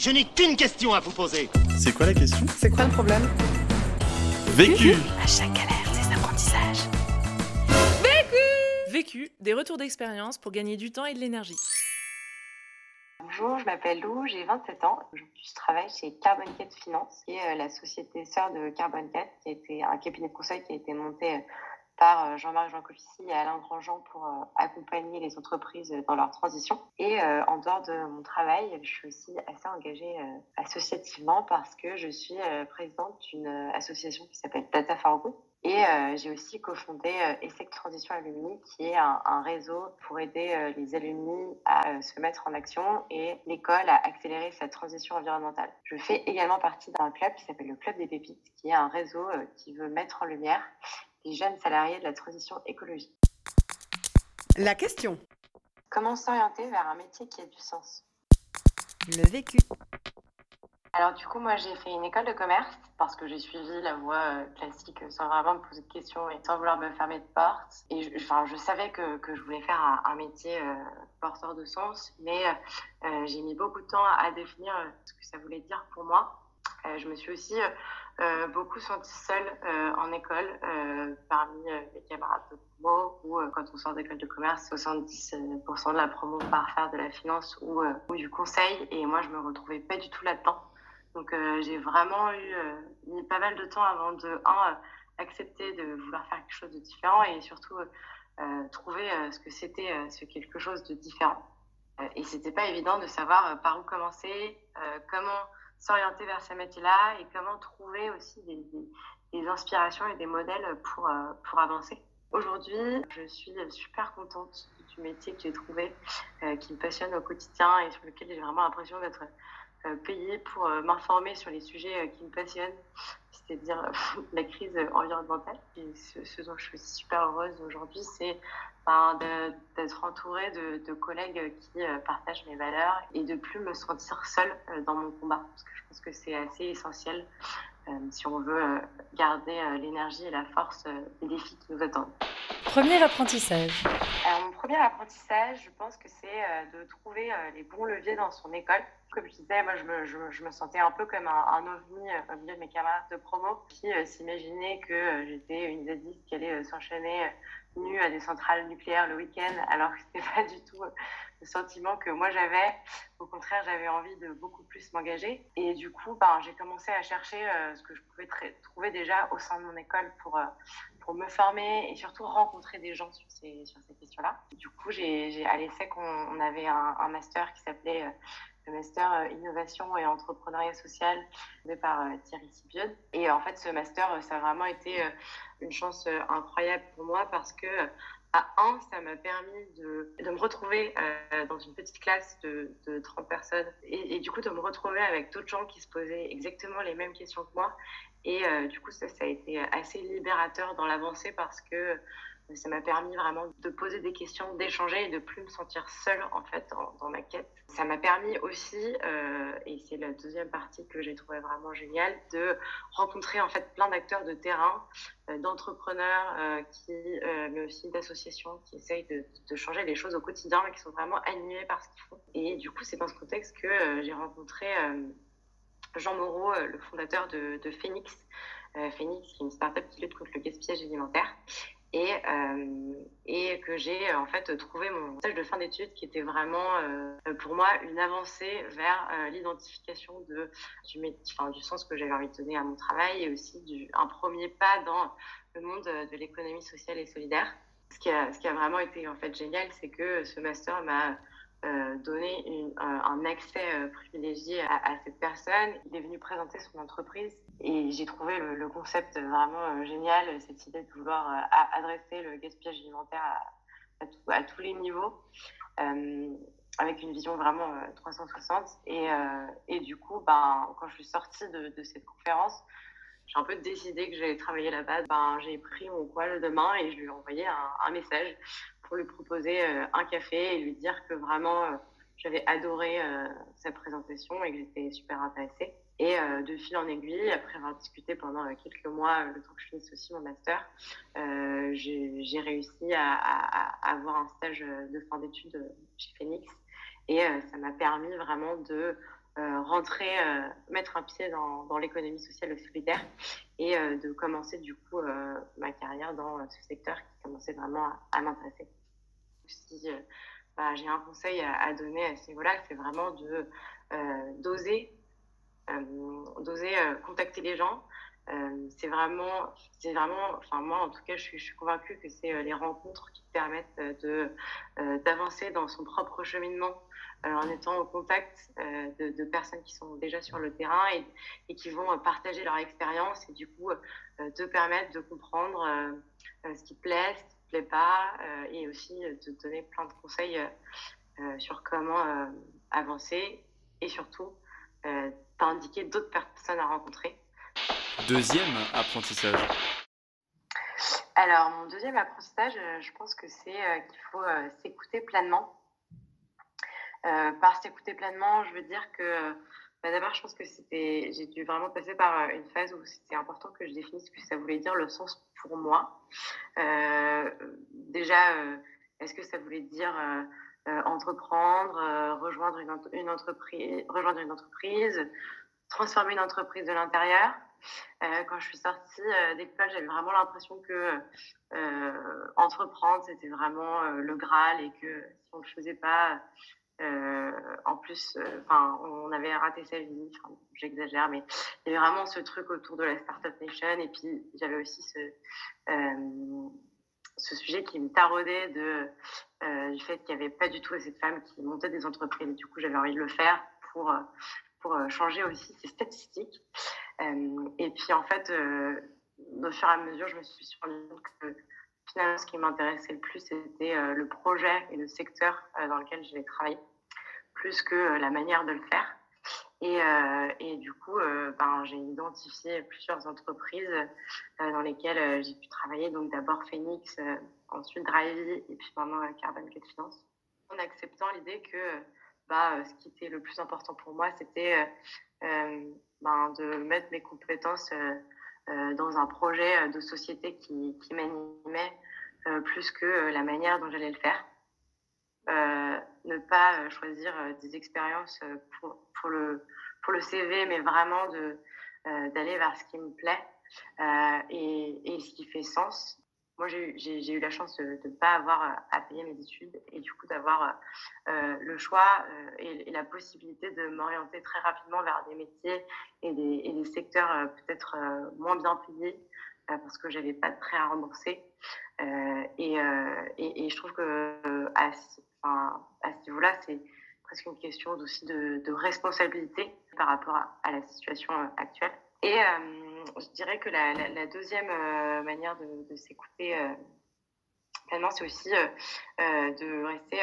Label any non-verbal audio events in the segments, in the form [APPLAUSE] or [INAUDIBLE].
Je n'ai qu'une question à vous poser. C'est quoi la question? C'est quoi le problème? Vécu À chaque galère, des apprentissages. Vécu, des retours d'expérience pour gagner du temps et de l'énergie. Bonjour, je m'appelle Lou, j'ai 27 ans. Aujourd'hui, je travaille chez Carbon 4 Finance, qui est euh, la société sœur de Carbon 4, qui a été un cabinet de conseil qui a été monté euh, par euh, Jean-Marc Jancovici et Alain Grandjean pour accompagner les entreprises dans leur transition. Et en dehors de mon travail, je suis aussi assez engagée associativement parce que je suis présidente d'une association qui s'appelle Data for Good, et euh, j'ai aussi cofondé euh, ESSEC Transition Alumni, qui est un, réseau pour aider euh, les alumni à euh, se mettre en action et l'école à accélérer sa transition environnementale. Je fais également partie d'un club qui s'appelle le Club des Pépites, qui est un réseau euh, qui veut mettre en lumière les jeunes salariés de la transition écologique. La question. Comment s'orienter vers un métier qui a du sens? Le vécu. Alors du coup, moi j'ai fait une école de commerce parce que j'ai suivi la voie euh, classique sans vraiment me poser de questions et sans vouloir me fermer de porte. Et je, enfin, je savais que, que je voulais faire un, un métier euh, porteur de sens, mais euh, j'ai mis beaucoup de temps à définir ce que ça voulait dire pour moi. Euh, je me suis aussi euh, beaucoup sentie seule en école parmi les camarades de promo ou quand on sort d'école de commerce, 70% de la promo part faire de la finance ou, du conseil et moi je me retrouvais pas du tout là-dedans. Donc euh, j'ai vraiment eu euh, pas mal de temps avant de un euh, accepter de vouloir faire quelque chose de différent et surtout trouver ce que c'était ce quelque chose de différent. et c'était pas évident de savoir par où commencer, comment s'orienter vers ce métier-là et comment trouver aussi des, inspirations et des modèles pour pour avancer. Aujourd'hui, je suis super contente du métier que j'ai trouvé, qui me passionne au quotidien et sur lequel j'ai vraiment l'impression d'être euh, payée pour euh, m'informer sur les sujets euh, qui me passionnent, c'est-à-dire [LAUGHS] la crise environnementale. Et ce, dont je suis super heureuse aujourd'hui, c'est ben, d'être entourée de, de, collègues qui partagent mes valeurs et de plus me sentir seule dans mon combat, parce que je pense que c'est assez essentiel si on veut garder l'énergie et la force des défis qui nous attendent. Premier apprentissage. Mon premier apprentissage, je pense que c'est de trouver les bons leviers dans son école. Comme je disais, moi, je me, sentais un peu comme un, ovni au milieu de mes camarades de promo qui euh, s'imaginaient que euh, j'étais une zadiste qui allait euh, s'enchaîner nue à des centrales nucléaires le week-end, alors que c'était [LAUGHS] pas du tout le sentiment que moi j'avais. Au contraire, j'avais envie de beaucoup plus m'engager. Et du coup, ben, j'ai commencé à chercher euh, ce que je pouvais trouver déjà au sein de mon école pour, euh, pour me former et surtout rencontrer des gens sur ces, sur ces questions-là. Du coup, j'ai, à l'ESSEC, on, on, avait un, master qui s'appelait euh, le master innovation et entrepreneuriat social fait par Thierry Sibiode. Et en fait, ce master, ça a vraiment été une chance incroyable pour moi parce que à un, ça m'a permis de, de, me retrouver euh, dans une petite classe de, de 30 personnes et, du coup de me retrouver avec d'autres gens qui se posaient exactement les mêmes questions que moi. Et euh, du coup, ça, ça a été assez libérateur dans l'avancée parce que ça m'a permis vraiment de poser des questions, d'échanger et de plus me sentir seule en fait dans, ma quête. Ça m'a permis aussi, euh, et c'est la deuxième partie que j'ai trouvé vraiment géniale, de rencontrer en fait plein d'acteurs de terrain, euh, d'entrepreneurs, euh, qui, euh, mais aussi d'associations qui essayent de, de, changer les choses au quotidien, mais qui sont vraiment animés par ce qu'ils font. Et du coup, c'est dans ce contexte que euh, j'ai rencontré euh, Jean Moreau, le fondateur de, Phoenix. Phoenix, qui est une startup qui lutte contre le gaspillage alimentaire et, euh, que j'ai en fait trouvé mon stage de fin d'études qui était vraiment euh, pour moi une avancée vers euh, l'identification de du, sens que j'avais envie de donner à mon travail et aussi un premier pas dans le monde de l'économie sociale et solidaire. Ce qui, a, ce qui a vraiment été en fait génial, c'est que ce master m'a euh, donner une, un, accès euh, privilégié à, cette personne. Il est venu présenter son entreprise et j'ai trouvé le, concept vraiment euh, génial, cette idée de vouloir euh, adresser le gaspillage alimentaire à, tous les niveaux, euh, avec une vision vraiment 360. Et, du coup, ben, quand je suis sortie de cette conférence, j'ai un peu décidé que j'allais travailler là-bas. Ben, j'ai pris mon poil de main et je lui ai envoyé un, message pour lui proposer euh, un café et lui dire que vraiment euh, j'avais adoré euh, sa présentation et que j'étais super intéressée. Et de fil en aiguille, après avoir discuté pendant quelques mois, le temps que je finisse aussi mon master, j'ai réussi à, à, avoir un stage de fin d'études chez Phoenix. Et ça m'a permis vraiment de rentrer, mettre un pied dans, dans l'économie sociale solidaire et de commencer du coup ma carrière dans ce secteur qui commençait vraiment à, à m'intéresser. Si bah, j'ai un conseil à, donner à ce niveau-là, c'est vraiment de d'oser, d'oser contacter les gens, euh, c'est vraiment, c'est vraiment, enfin moi en tout cas, je suis, je suis convaincue que c'est euh, les rencontres qui permettent euh, de d'avancer dans son propre cheminement en étant au contact de, de, personnes qui sont déjà sur le terrain et, et qui vont partager leur expérience et du coup te permettre de comprendre ce qui te plaît, ce qui te plaît pas et aussi de donner plein de conseils sur comment avancer et surtout t'indiquer d'autres personnes à rencontrer Deuxième apprentissage. Alors, mon deuxième apprentissage, euh, je pense que c'est euh, qu'il faut euh, s'écouter pleinement. Par s'écouter pleinement, je veux dire que bah, d'abord, je pense que c'était, j'ai dû vraiment passer par une phase où c'était important que je définisse ce que ça voulait dire le sens pour moi. déjà, est-ce que ça voulait dire entreprendre, rejoindre une, entreprise, rejoindre une entreprise, transformer une entreprise de l'intérieur? Euh, quand je suis sortie euh, d'école, j'avais vraiment l'impression que euh, entreprendre, c'était vraiment le Graal et que si on ne le faisait pas, en plus, enfin, on avait raté sa vie. J'exagère, mais il y avait vraiment ce truc autour de la Startup Nation. Et puis, j'avais aussi ce, ce sujet qui me taraudait du fait qu'il n'y avait pas du tout assez de femmes qui montaient des entreprises. Du coup, j'avais envie de le faire pour, changer aussi ces statistiques. Euh, et puis en fait, euh, au fur et à mesure, je me suis rendu que finalement, ce qui m'intéressait le plus, c'était euh, le projet et le secteur dans lequel je vais travailler, plus que la manière de le faire. Et, et, du coup, ben, j'ai identifié plusieurs entreprises dans lesquelles j'ai pu travailler. Donc d'abord Phoenix, ensuite Drivey et puis maintenant Carbon Cat Finance. En acceptant l'idée que bah, ce qui était le plus important pour moi, c'était ben, de mettre mes compétences euh, euh, dans un projet de société qui, qui m'animait euh, plus que la manière dont j'allais le faire. Ne pas choisir des expériences pour, pour, le, pour le CV, mais vraiment de, d'aller vers ce qui me plaît et, et, ce qui fait sens moi, j'ai eu la chance de ne pas avoir euh, à payer mes études et du coup d'avoir euh, le choix euh, et, la possibilité de m'orienter très rapidement vers des métiers et des, et des secteurs peut-être moins bien payés parce que j'avais pas de prêt à rembourser. Et, et, je trouve que enfin, à ce niveau-là, c'est presque une question aussi de, responsabilité par rapport à, la situation actuelle. Et je dirais que la, deuxième euh, manière de, s'écouter euh, pleinement, c'est aussi euh, de rester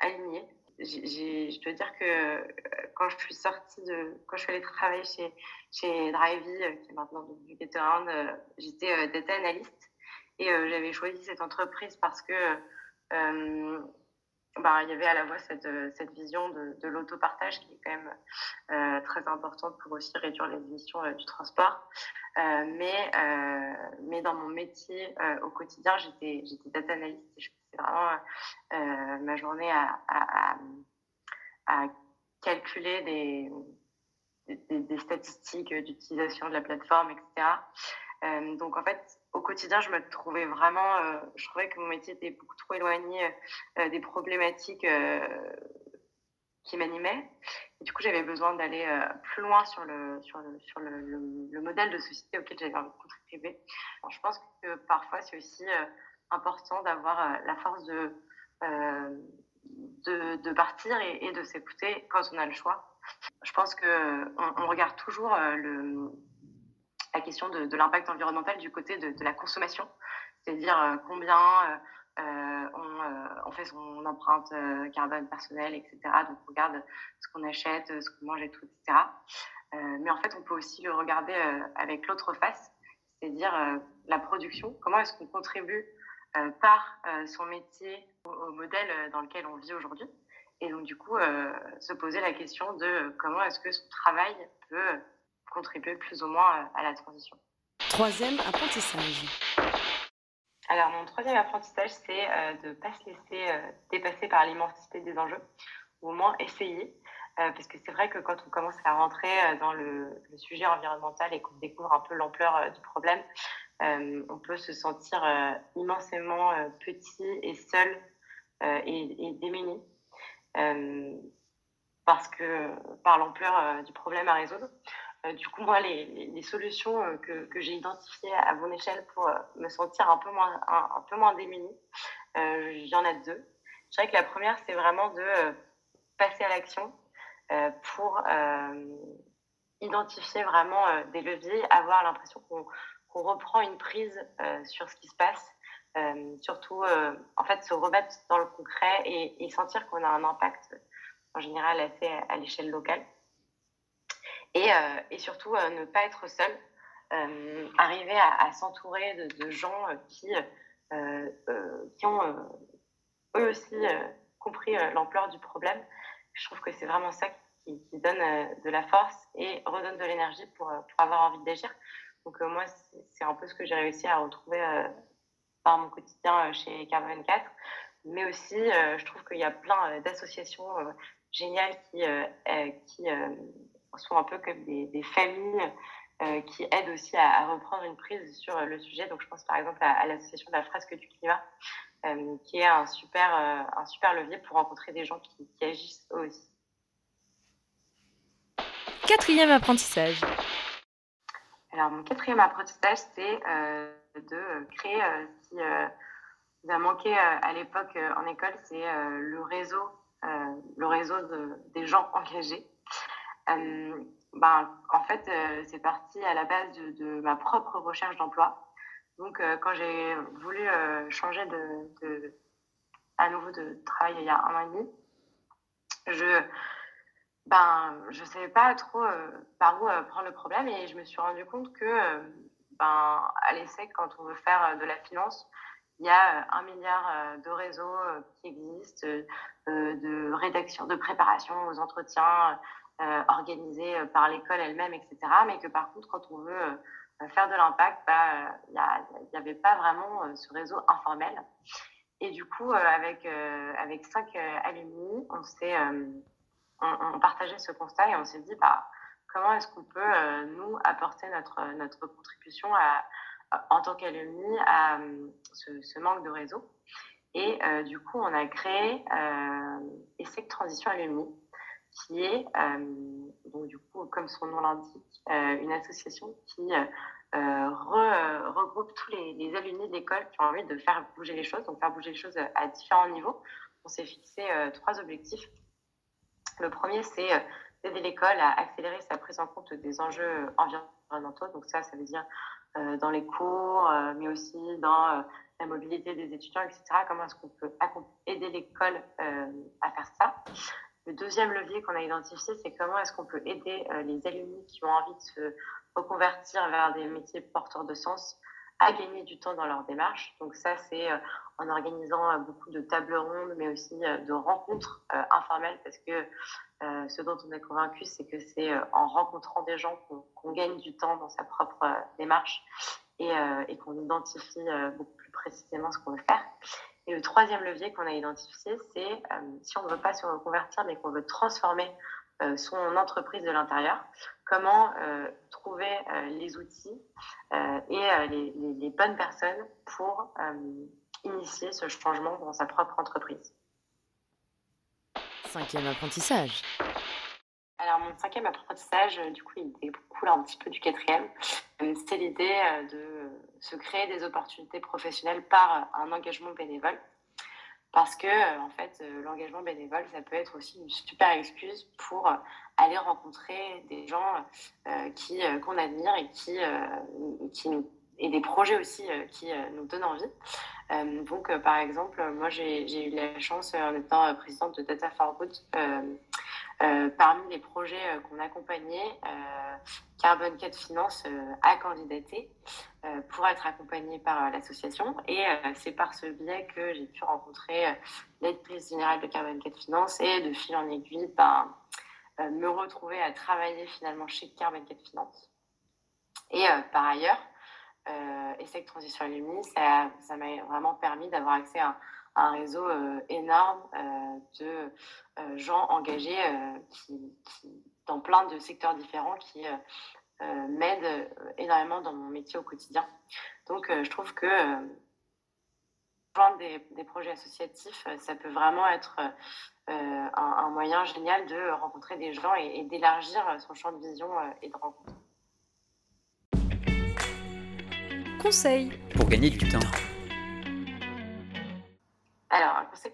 aligné. je dois dire que quand je suis sortie de, quand je suis allée travailler chez, chez Drivey, qui est maintenant devenu GetAround, j'étais data analyst et j'avais choisi cette entreprise parce que bah, il y avait à la fois cette, euh, cette vision de, de l'autopartage qui est quand même euh, très importante pour aussi réduire les émissions euh, du transport. Mais, mais dans mon métier au quotidien, j'étais, data analyst et je passais vraiment ma journée à, à, calculer des, des statistiques d'utilisation de la plateforme, etc. donc en fait, au quotidien, je me trouvais vraiment, euh, je trouvais que mon métier était beaucoup trop éloigné euh, des problématiques euh, qui m'animaient. Et du coup, j'avais besoin d'aller plus loin sur, le, sur, le, sur le, le, modèle de société auquel j'avais envie je pense que parfois, c'est aussi important d'avoir la force de, de, partir et, et de s'écouter quand on a le choix. Je pense qu'on on regarde toujours le la question de, l'impact environnemental du côté de, la consommation, c'est-à-dire euh, combien euh, euh, on, on, fait son empreinte carbone personnelle, etc. Donc on regarde ce qu'on achète, ce qu'on mange et tout, etc. mais en fait, on peut aussi le regarder avec l'autre face, c'est-à-dire la production. Comment est-ce qu'on contribue par son métier au, modèle dans lequel on vit aujourd'hui? Et donc du coup, se poser la question de comment est-ce que son travail peut contribuer plus ou moins euh, à la transition. Troisième apprentissage. Alors, mon troisième apprentissage, c'est euh, de ne pas se laisser euh, dépasser par l'immensité des enjeux, ou au moins essayer parce que c'est vrai que quand on commence à rentrer dans le, sujet environnemental et qu'on découvre un peu l'ampleur du problème, on peut se sentir immensément petit et seul et, et, démuni parce que par l'ampleur du problème à résoudre. Euh, du coup, moi, les, solutions euh, que, j'ai identifiées à mon échelle pour euh, me sentir un peu moins, un, peu moins démunie, il y en a deux. Je dirais que la première, c'est vraiment de passer à l'action pour identifier vraiment des leviers, avoir l'impression qu'on reprend une prise sur ce qui se passe, surtout en fait se remettre dans le concret et, et sentir qu'on a un impact en général assez à l'échelle locale. Euh, et, surtout euh, ne pas être seul, euh, arriver à, s'entourer de, gens qui, qui ont eux aussi compris l'ampleur du problème. Je trouve que c'est vraiment ça qui, donne de la force et redonne de l'énergie pour, avoir envie d'agir. Donc moi, c'est un peu ce que j'ai réussi à retrouver par mon quotidien chez Carbone 4. Mais aussi, je trouve qu'il y a plein d'associations géniales qui sont un peu comme des, familles euh, qui aident aussi à, reprendre une prise sur le sujet. Donc, je pense par exemple à, l'association de la fresque du climat, euh, qui est un super, euh, un super levier pour rencontrer des gens qui, agissent eux aussi. Quatrième apprentissage. Alors, mon quatrième apprentissage, c'est de créer, ce qui nous a manqué à l'époque en école, c'est le réseau, le réseau des gens engagés. Euh, ben, en fait, euh, c'est parti à la base de, ma propre recherche d'emploi. Donc, euh, quand j'ai voulu changer de, à nouveau de travail il y a un an et demi, je ben, je savais pas trop par où prendre le problème et je me suis rendu compte que ben, à l'ESSEC, quand on veut faire de la finance, il y a un milliard de réseaux qui existent, de rédaction, de préparation aux entretiens, euh, organisée euh, par l'école elle-même, etc. Mais que par contre, quand on veut euh, faire de l'impact, bah, il n'y avait pas vraiment ce réseau informel. Et du coup, avec, avec cinq alumni, on, s'est, on, partageait ce constat et on s'est dit bah, comment est-ce qu'on peut, nous, apporter notre, notre contribution en tant qu'alumni à ce, ce, manque de réseau. Et du coup, on a créé euh, ESSEC Transition Alumni, qui est, euh, donc, du coup, comme son nom l'indique, euh, une association qui euh, regroupe tous les, les alumni de l'école qui ont envie de faire bouger les choses, donc faire bouger les choses à différents niveaux. On s'est fixé trois objectifs. Le premier, c'est d'aider l'école à accélérer sa prise en compte des enjeux environnementaux. Donc ça, ça veut dire dans les cours, mais aussi dans la mobilité des étudiants, etc. Comment est-ce qu'on peut aider l'école à faire ça? Le deuxième levier qu'on a identifié, c'est comment est-ce qu'on peut aider euh, les alumni qui ont envie de se reconvertir vers des métiers porteurs de sens à gagner du temps dans leur démarche. Donc ça, c'est euh, en organisant euh, beaucoup de tables rondes, mais aussi de rencontres informelles, parce que ce dont on est convaincu, c'est que c'est en rencontrant des gens qu'on gagne du temps dans sa propre démarche et, et qu'on identifie beaucoup plus précisément ce qu'on veut faire. Et le troisième levier qu'on a identifié, c'est euh, si on ne veut pas se reconvertir, mais qu'on veut transformer euh, son entreprise de l'intérieur, comment euh, trouver les outils et les, bonnes personnes pour initier ce changement dans sa propre entreprise. Cinquième apprentissage. Alors mon cinquième apprentissage, du coup, il découle un petit peu du quatrième. C'est l'idée de se créer des opportunités professionnelles par un engagement bénévole. Parce que, euh, en fait, euh, l'engagement bénévole, ça peut être aussi une super excuse pour euh, aller rencontrer des gens qui qu'on admire et qui, qui et des projets aussi qui nous donnent envie. donc, par exemple, moi, j'ai eu la chance, en étant présidente de Data for Good, euh, parmi les projets euh, qu'on accompagnait, euh, Carbon 4 Finance a candidaté pour être accompagné par l'association. Et c'est par ce biais que j'ai pu rencontrer l'aide-prise générale de Carbon 4 Finance et de fil en aiguille, ben, me retrouver à travailler finalement chez Carbon 4 Finance. Et par ailleurs, ESSEC Transition Alumni, ça m'a vraiment permis d'avoir accès à un réseau énorme de gens engagés qui, dans plein de secteurs différents qui m'aident énormément dans mon métier au quotidien. Donc, je trouve que des, des, projets associatifs, ça peut vraiment être un, moyen génial de rencontrer des gens et, d'élargir son champ de vision et de rencontre. Conseil pour gagner du temps.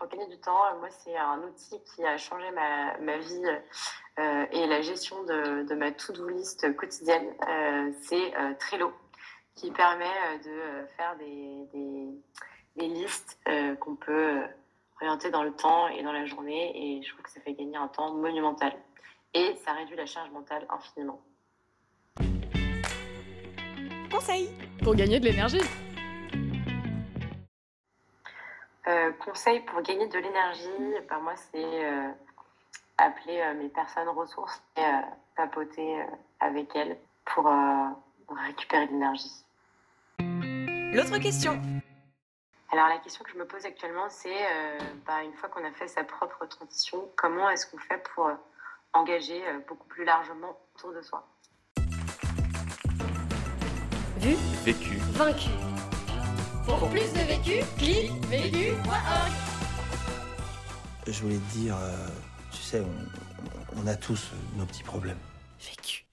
Pour gagner du temps, moi, c'est un outil qui a changé ma, ma vie euh, et la gestion de, de ma to-do list quotidienne. Euh, c'est euh, Trello, qui permet de faire des, des, des listes qu'on peut orienter dans le temps et dans la journée. Et je trouve que ça fait gagner un temps monumental. Et ça réduit la charge mentale infiniment. Conseil pour gagner de l'énergie. Euh, conseil pour gagner de l'énergie, ben moi, c'est euh, appeler euh, mes personnes ressources et papoter avec elles pour récupérer de l'énergie. L'autre question. Alors la question que je me pose actuellement, c'est bah, une fois qu'on a fait sa propre transition, comment est-ce qu'on fait pour engager beaucoup plus largement autour de soi? Vu? Vécu. Vaincu pour plus de vécu, clique vécu.org. Je voulais te dire, euh, tu sais, on, on a tous nos petits problèmes. Vécu.